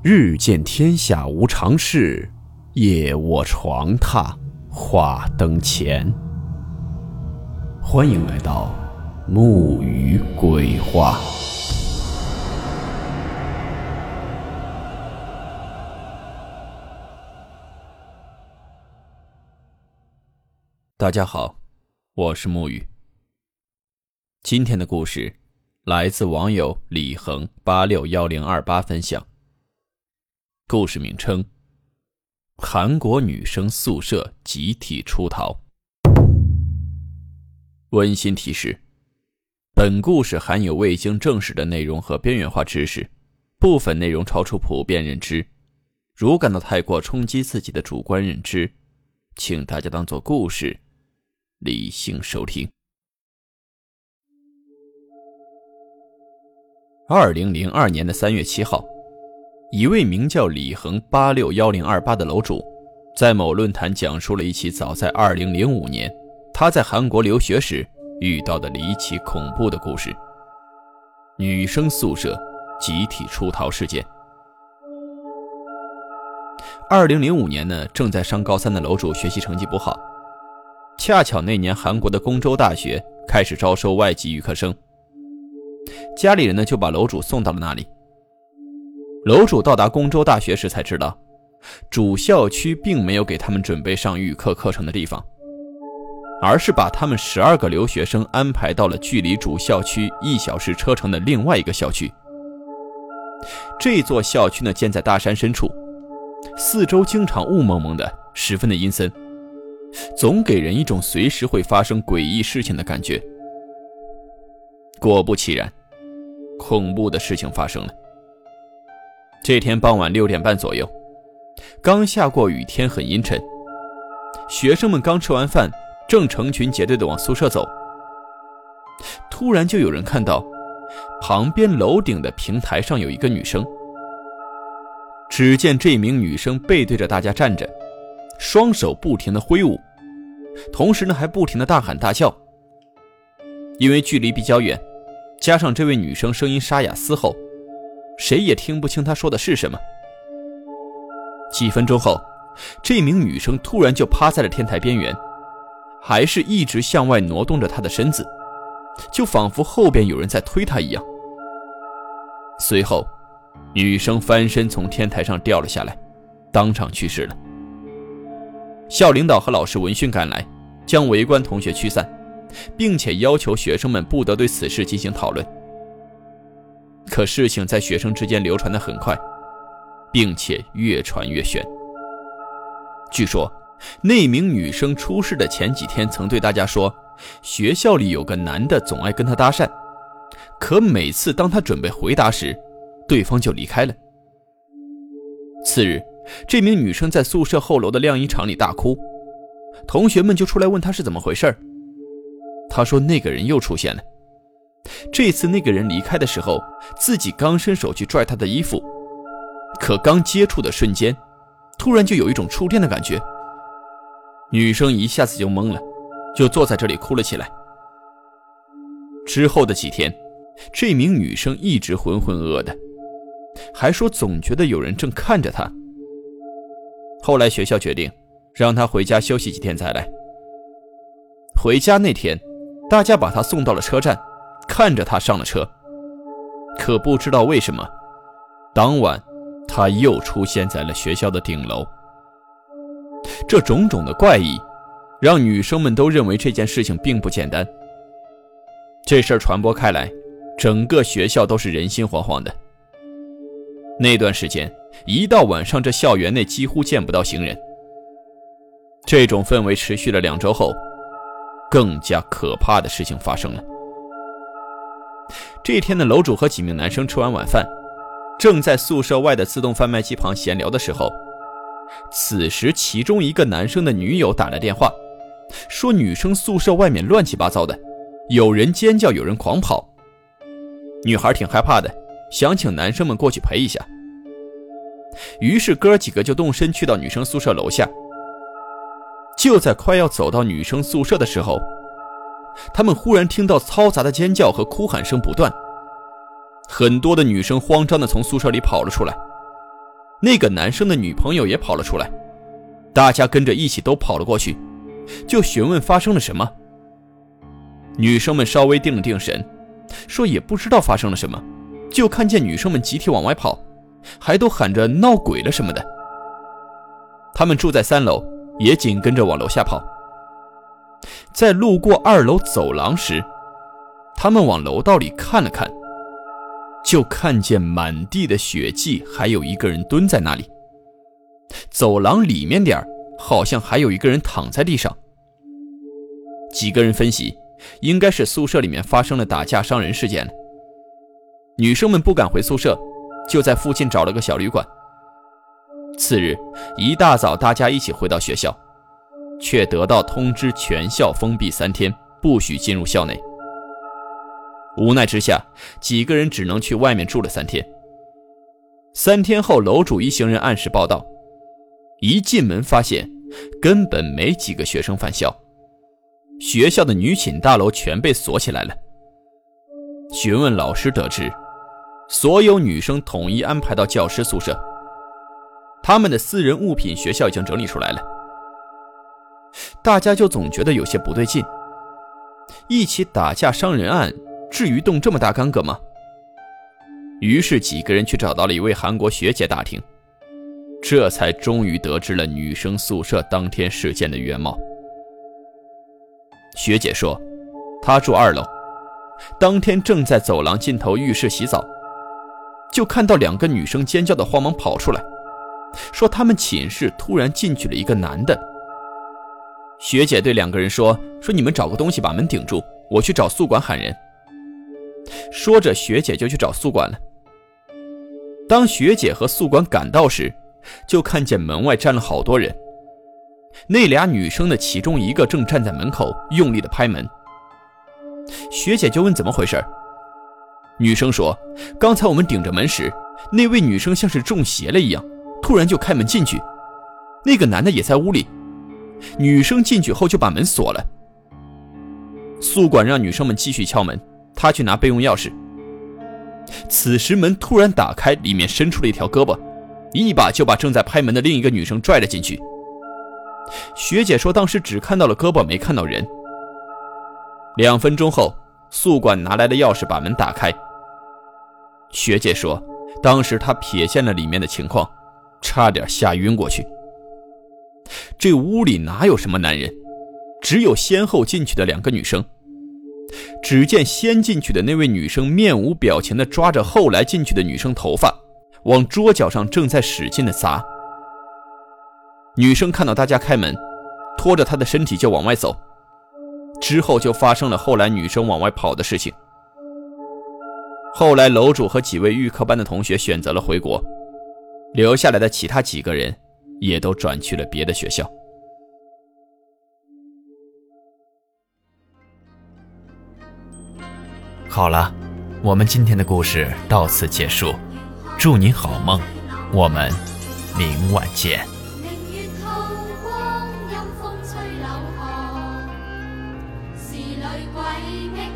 日见天下无常事，夜卧床榻话灯前。欢迎来到木鱼鬼话。大家好，我是木鱼。今天的故事来自网友李恒八六幺零二八分享。故事名称：韩国女生宿舍集体出逃。温馨提示：本故事含有未经证实的内容和边缘化知识，部分内容超出普遍认知。如感到太过冲击自己的主观认知，请大家当做故事，理性收听。二零零二年的三月七号。一位名叫李恒八六幺零二八的楼主，在某论坛讲述了一起早在二零零五年他在韩国留学时遇到的离奇恐怖的故事——女生宿舍集体出逃事件。二零零五年呢，正在上高三的楼主学习成绩不好，恰巧那年韩国的公州大学开始招收外籍预科生，家里人呢就把楼主送到了那里。楼主到达公州大学时才知道，主校区并没有给他们准备上预科课程的地方，而是把他们十二个留学生安排到了距离主校区一小时车程的另外一个校区。这座校区呢建在大山深处，四周经常雾蒙蒙的，十分的阴森，总给人一种随时会发生诡异事情的感觉。果不其然，恐怖的事情发生了。这天傍晚六点半左右，刚下过雨，天很阴沉。学生们刚吃完饭，正成群结队的往宿舍走。突然就有人看到，旁边楼顶的平台上有一个女生。只见这名女生背对着大家站着，双手不停的挥舞，同时呢还不停的大喊大叫。因为距离比较远，加上这位女生声音沙哑嘶吼。谁也听不清他说的是什么。几分钟后，这名女生突然就趴在了天台边缘，还是一直向外挪动着她的身子，就仿佛后边有人在推她一样。随后，女生翻身从天台上掉了下来，当场去世了。校领导和老师闻讯赶来，将围观同学驱散，并且要求学生们不得对此事进行讨论。可事情在学生之间流传的很快，并且越传越玄。据说，那名女生出事的前几天曾对大家说，学校里有个男的总爱跟她搭讪，可每次当她准备回答时，对方就离开了。次日，这名女生在宿舍后楼的晾衣场里大哭，同学们就出来问她是怎么回事她说那个人又出现了。这次那个人离开的时候，自己刚伸手去拽他的衣服，可刚接触的瞬间，突然就有一种触电的感觉。女生一下子就懵了，就坐在这里哭了起来。之后的几天，这名女生一直浑浑噩噩的，还说总觉得有人正看着她。后来学校决定让她回家休息几天再来。回家那天，大家把她送到了车站。看着他上了车，可不知道为什么，当晚他又出现在了学校的顶楼。这种种的怪异，让女生们都认为这件事情并不简单。这事儿传播开来，整个学校都是人心惶惶的。那段时间，一到晚上，这校园内几乎见不到行人。这种氛围持续了两周后，更加可怕的事情发生了。这天的楼主和几名男生吃完晚饭，正在宿舍外的自动贩卖机旁闲聊的时候，此时其中一个男生的女友打来电话，说女生宿舍外面乱七八糟的，有人尖叫，有人狂跑。女孩挺害怕的，想请男生们过去陪一下。于是哥几个就动身去到女生宿舍楼下。就在快要走到女生宿舍的时候。他们忽然听到嘈杂的尖叫和哭喊声不断，很多的女生慌张地从宿舍里跑了出来。那个男生的女朋友也跑了出来，大家跟着一起都跑了过去，就询问发生了什么。女生们稍微定了定神，说也不知道发生了什么，就看见女生们集体往外跑，还都喊着闹鬼了什么的。他们住在三楼，也紧跟着往楼下跑。在路过二楼走廊时，他们往楼道里看了看。就看见满地的血迹，还有一个人蹲在那里。走廊里面点儿好像还有一个人躺在地上。几个人分析，应该是宿舍里面发生了打架伤人事件。女生们不敢回宿舍，就在附近找了个小旅馆。次日一大早，大家一起回到学校，却得到通知，全校封闭三天，不许进入校内。无奈之下，几个人只能去外面住了三天。三天后，楼主一行人按时报到，一进门发现根本没几个学生返校，学校的女寝大楼全被锁起来了。询问老师得知，所有女生统一安排到教师宿舍，他们的私人物品学校已经整理出来了。大家就总觉得有些不对劲，一起打架伤人案。至于动这么大干戈吗？于是几个人去找到了一位韩国学姐打听，这才终于得知了女生宿舍当天事件的原貌。学姐说，她住二楼，当天正在走廊尽头浴室洗澡，就看到两个女生尖叫的慌忙跑出来，说他们寝室突然进去了一个男的。学姐对两个人说：“说你们找个东西把门顶住，我去找宿管喊人。”说着，学姐就去找宿管了。当学姐和宿管赶到时，就看见门外站了好多人。那俩女生的其中一个正站在门口，用力的拍门。学姐就问怎么回事女生说：“刚才我们顶着门时，那位女生像是中邪了一样，突然就开门进去。那个男的也在屋里。女生进去后就把门锁了。宿管让女生们继续敲门。”他去拿备用钥匙，此时门突然打开，里面伸出了一条胳膊，一把就把正在拍门的另一个女生拽了进去。学姐说，当时只看到了胳膊，没看到人。两分钟后，宿管拿来的钥匙把门打开。学姐说，当时她瞥见了里面的情况，差点吓晕过去。这屋里哪有什么男人，只有先后进去的两个女生。只见先进去的那位女生面无表情地抓着后来进去的女生头发，往桌角上正在使劲地砸。女生看到大家开门，拖着她的身体就往外走。之后就发生了后来女生往外跑的事情。后来楼主和几位预科班的同学选择了回国，留下来的其他几个人也都转去了别的学校。好了，我们今天的故事到此结束，祝您好梦，我们明晚见。是女鬼。